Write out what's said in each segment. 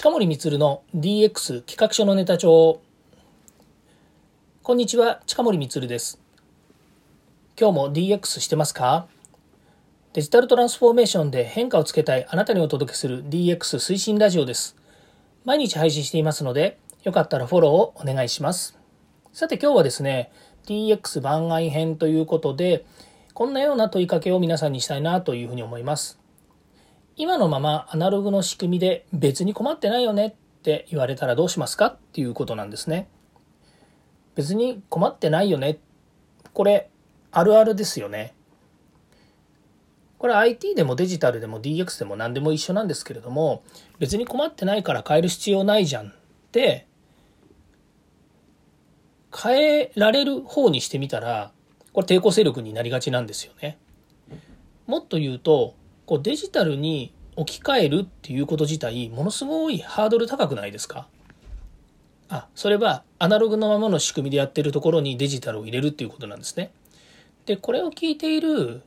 近森光の DX 企画書のネタ帳。こんにちは近森光です。今日も DX してますか？デジタルトランスフォーメーションで変化をつけたいあなたにお届けする DX 推進ラジオです。毎日配信していますのでよかったらフォローをお願いします。さて今日はですね DX 番外編ということでこんなような問いかけを皆さんにしたいなというふうに思います。今のままアナログの仕組みで別に困ってないよねって言われたらどうしますかっていうことなんですね。別に困ってないよね。これあるあるですよね。これ IT でもデジタルでも DX でも何でも一緒なんですけれども別に困ってないから変える必要ないじゃんって変えられる方にしてみたらこれ抵抗勢力になりがちなんですよね。もっと言うとこうデジタルに置き換えるっていうこと自体ものすごいハードル高くないですか？あそれはアナログのままの仕組みでやってるところにデジタルを入れるっていうことなんですね。でこれを聞いている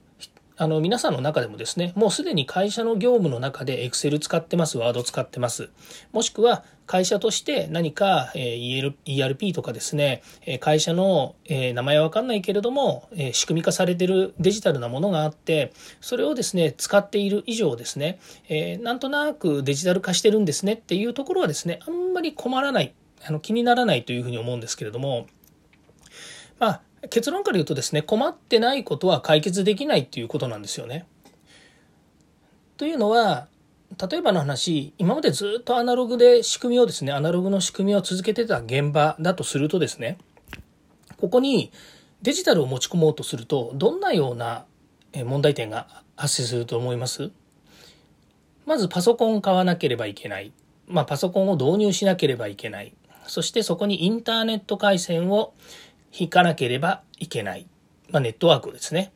あの皆さんの中でもですね、もうすでに会社の業務の中で Excel 使ってます、Word 使ってます。もしくは会社として何か ERP とかですね、会社の名前はわかんないけれども、仕組み化されてるデジタルなものがあって、それをですね、使っている以上ですね、なんとなくデジタル化してるんですねっていうところはですね、あんまり困らない、あの気にならないというふうに思うんですけれども、まあ、結論から言うとですね困ってないことは解決できないっていうことなんですよね。というのは例えばの話今までずっとアナログで仕組みをですねアナログの仕組みを続けてた現場だとするとですねここにデジタルを持ち込もうとするとどんなような問題点が発生すると思います？まずパソコンを買わなければいけない。まあ、パソコンを導入しなければいけない。そしてそこにインターネット回線を引かなければいけない。まあ、ネットワークですね。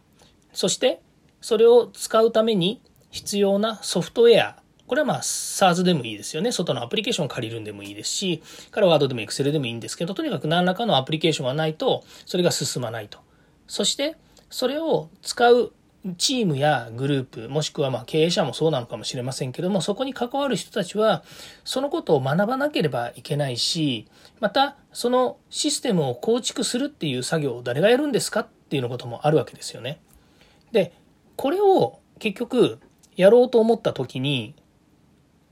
そして、それを使うために必要なソフトウェア。これはまあ SARS でもいいですよね。外のアプリケーションを借りるんでもいいですし、からワードでも Excel でもいいんですけど、とにかく何らかのアプリケーションがないと、それが進まないと。そして、それを使うチームやグループ、もしくはま経営者もそうなのかもしれませんけども、そこに関わる人たちは、そのことを学ばなければいけないし、また、そのシステムを構築するっていう作業を誰がやるんですかっていうのこともあるわけですよね。で、これを結局やろうと思った時に、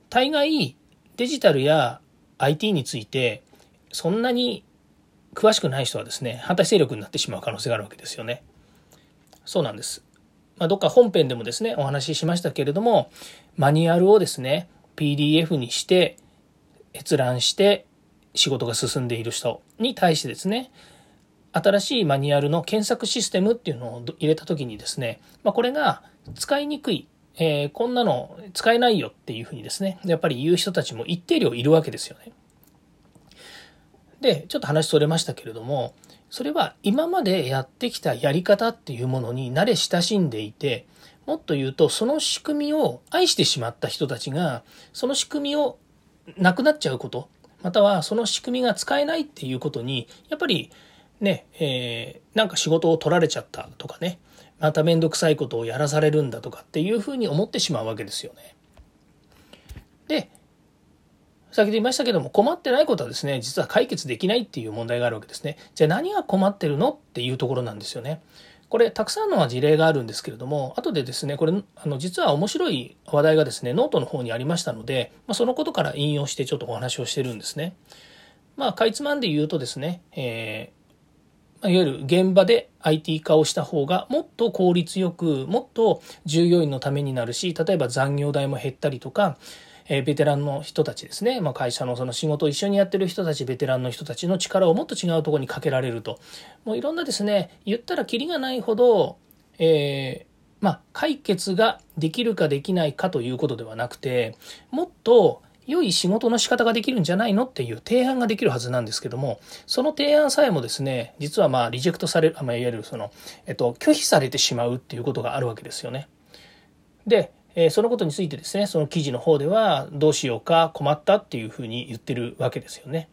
大概デジタルや IT について、そんなに詳しくない人はですね、反対勢力になってしまう可能性があるわけですよね。そうなんです。まあ、どっか本編でもですね、お話ししましたけれども、マニュアルをですね、PDF にして閲覧して仕事が進んでいる人に対してですね、新しいマニュアルの検索システムっていうのを入れた時にですね、まあ、これが使いにくい、えー、こんなの使えないよっていうふうにですね、やっぱり言う人たちも一定量いるわけですよね。で、ちょっと話それましたけれども、それは今までやってきたやり方っていうものに慣れ親しんでいて、もっと言うと、その仕組みを愛してしまった人たちが、その仕組みをなくなっちゃうこと、またはその仕組みが使えないっていうことに、やっぱりね、えー、なんか仕事を取られちゃったとかね、また面倒くさいことをやらされるんだとかっていうふうに思ってしまうわけですよね。で、先ほど言いましたけども、困ってないことはですね、実は解決できないっていう問題があるわけですね。じゃあ何が困ってるのっていうところなんですよね。これ、たくさんの事例があるんですけれども、後でですね、これ、あの、実は面白い話題がですね、ノートの方にありましたので、まあ、そのことから引用してちょっとお話をしてるんですね。まあ、かいつまんで言うとですね、えー、いわゆる現場で IT 化をした方がもっと効率よく、もっと従業員のためになるし、例えば残業代も減ったりとか、えー、ベテランの人たちですね、まあ、会社のその仕事を一緒にやってる人たち、ベテランの人たちの力をもっと違うところにかけられると。もういろんなですね、言ったらキリがないほど、えー、まあ、解決ができるかできないかということではなくて、もっと良い仕事の仕方ができるんじゃないのっていう提案ができるはずなんですけども、その提案さえもですね、実はまあリジェクトされる、まあ、いわゆるその、えっと、拒否されてしまうっていうことがあるわけですよね。で、そのことについてですね、その記事の方ではどうしようか困ったっていうふうに言ってるわけですよね。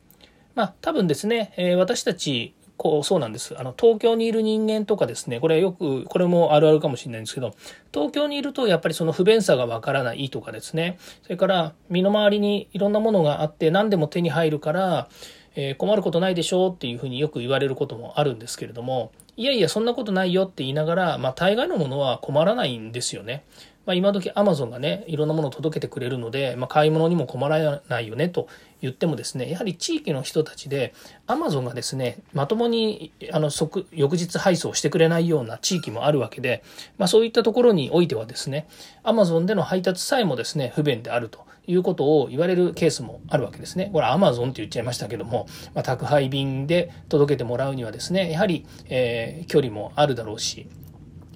まあ多分ですね、私たちこう、そうなんです。あの、東京にいる人間とかですね、これはよく、これもあるあるかもしれないんですけど、東京にいるとやっぱりその不便さがわからないとかですね、それから身の回りにいろんなものがあって何でも手に入るから、えー、困ることないでしょうっていうふうによく言われることもあるんですけれども、いやいや、そんなことないよって言いながら、まあ、大概のものは困らないんですよね。まあ、今時アマゾンがね、いろんなものを届けてくれるので、まあ、買い物にも困らないよねと言ってもですね、やはり地域の人たちで、アマゾンがですね、まともにあの即翌日配送してくれないような地域もあるわけで、まあ、そういったところにおいてはですね、アマゾンでの配達さえもですね、不便であると。いうことを言われるケースもあるわけですね。これアマゾンって言っちゃいましたけども、まあ、宅配便で届けてもらうにはですね、やはり、えー、距離もあるだろうし、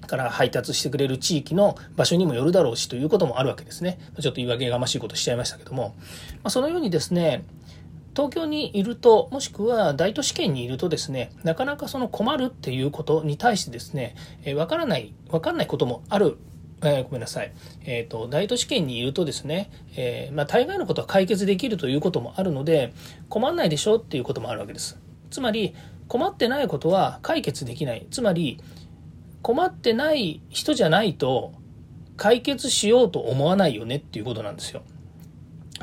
から配達してくれる地域の場所にもよるだろうしということもあるわけですね。ちょっと言い訳がましいことしちゃいましたけども、まあ、そのようにですね、東京にいると、もしくは大都市圏にいるとですね、なかなかその困るっていうことに対してですね、えー、わからない、わかんないこともあるえー、ごめんなさい。えっ、ー、と、大都市圏にいるとですね、えー、まあ、大概のことは解決できるということもあるので、困んないでしょっていうこともあるわけです。つまり、困ってないことは解決できない。つまり、困ってない人じゃないと解決しようと思わないよねっていうことなんですよ。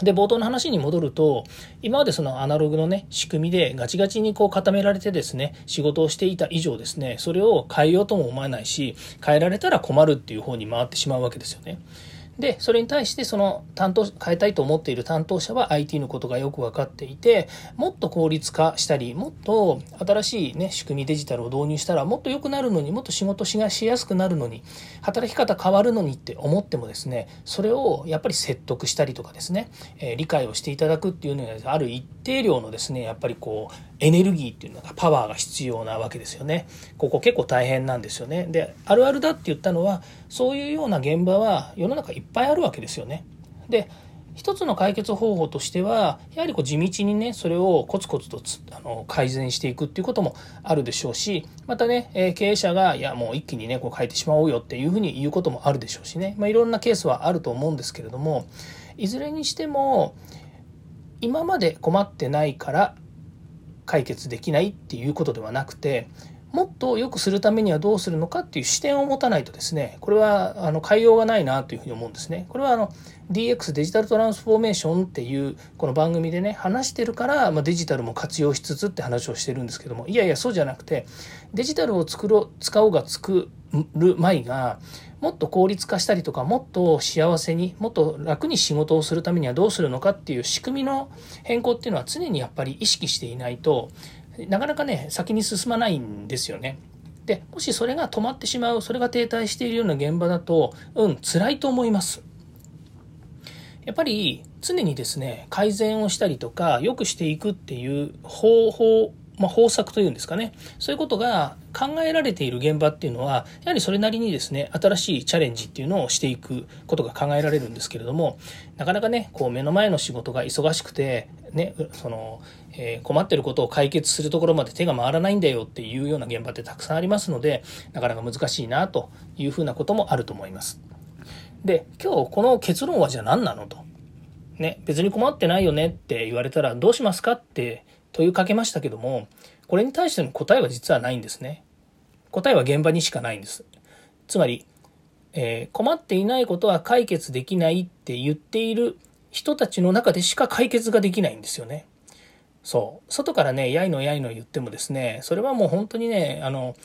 で、冒頭の話に戻ると、今までそのアナログのね、仕組みでガチガチにこう固められてですね、仕事をしていた以上ですね、それを変えようとも思わないし、変えられたら困るっていう方に回ってしまうわけですよね。で、それに対してその担当、変えたいと思っている担当者は IT のことがよく分かっていて、もっと効率化したり、もっと新しいね、仕組みデジタルを導入したらもっと良くなるのに、もっと仕事しがしやすくなるのに、働き方変わるのにって思ってもですね、それをやっぱり説得したりとかですね、えー、理解をしていただくっていうのは、ある一定量のですね、やっぱりこう、エネルギーっていうのがパワーが必要なわけですよね。ここ結構大変なんですよね。で、あるあるだって言ったのは、そういうような現場は世の中いっぱいあるわけですよね。で、一つの解決方法としては、やはりこう地道にね、それをコツコツとあの改善していくっていうこともあるでしょうし、またね、え経営者が、いや、もう一気にね、こう変えてしまおうよっていうふうに言うこともあるでしょうしね、まあ、いろんなケースはあると思うんですけれども、いずれにしても、今まで困ってないから解決できないっていうことではなくてもっと良くするためにはどうするのかっていう視点を持たないとですねこれはあの変えようがないなというふうに思うんですね。これはあの DX デジタルトランスフォーメーションっていうこの番組でね話してるから、まあ、デジタルも活用しつつって話をしてるんですけどもいやいやそうじゃなくてデジタルを作ろう使おうが作る前がもっと効率化したりとかもっと幸せにもっと楽に仕事をするためにはどうするのかっていう仕組みの変更っていうのは常にやっぱり意識していないとなかなかね先に進まないんですよね。でもしそれが止まってしまうそれが停滞しているような現場だとうん辛いと思います。やっぱり常にですね改善をしたりとか良くしていくっていう方法まあ、方策というんですかね。そういうことが考えられている現場っていうのは、やはりそれなりにですね、新しいチャレンジっていうのをしていくことが考えられるんですけれども、なかなかね、こう目の前の仕事が忙しくて、ね、その、えー、困ってることを解決するところまで手が回らないんだよっていうような現場ってたくさんありますので、なかなか難しいなというふうなこともあると思います。で、今日この結論はじゃあ何なのと。ね、別に困ってないよねって言われたらどうしますかって問いかけましたけども、これに対しての答えは実はないんですね。答えは現場にしかないんです。つまり、えー、困っていないことは解決できないって言っている人たちの中でしか解決ができないんですよね。そう。外からね、やいのやいの言ってもですね、それはもう本当にね、あの、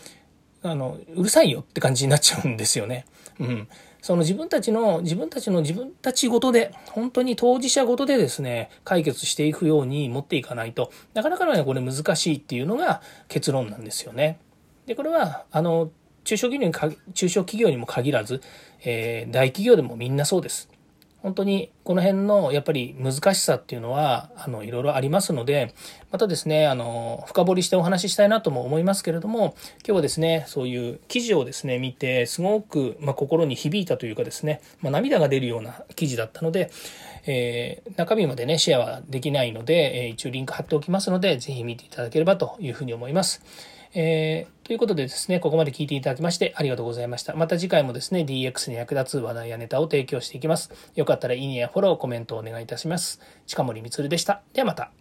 あの、うるさいよって感じになっちゃうんですよね。うん。その自分たちの、自分たちの自分たちごとで、本当に当事者ごとでですね、解決していくように持っていかないと、なかなかね、これ難しいっていうのが結論なんですよね。で、これは、あの、中小企業にか中小企業にも限らず、えー、大企業でもみんなそうです。本当にこの辺のやっぱり難しさっていうのはあのいろいろありますのでまたですねあの深掘りしてお話ししたいなとも思いますけれども今日はですねそういう記事をですね見てすごく、ま、心に響いたというかですね、まあ、涙が出るような記事だったので、えー、中身までねシェアはできないので、えー、一応リンク貼っておきますので是非見ていただければというふうに思います。えー、ということでですね、ここまで聞いていただきましてありがとうございました。また次回もですね、DX に役立つ話題やネタを提供していきます。よかったらいいねやフォロー、コメントをお願いいたします。近森光でした。ではまた。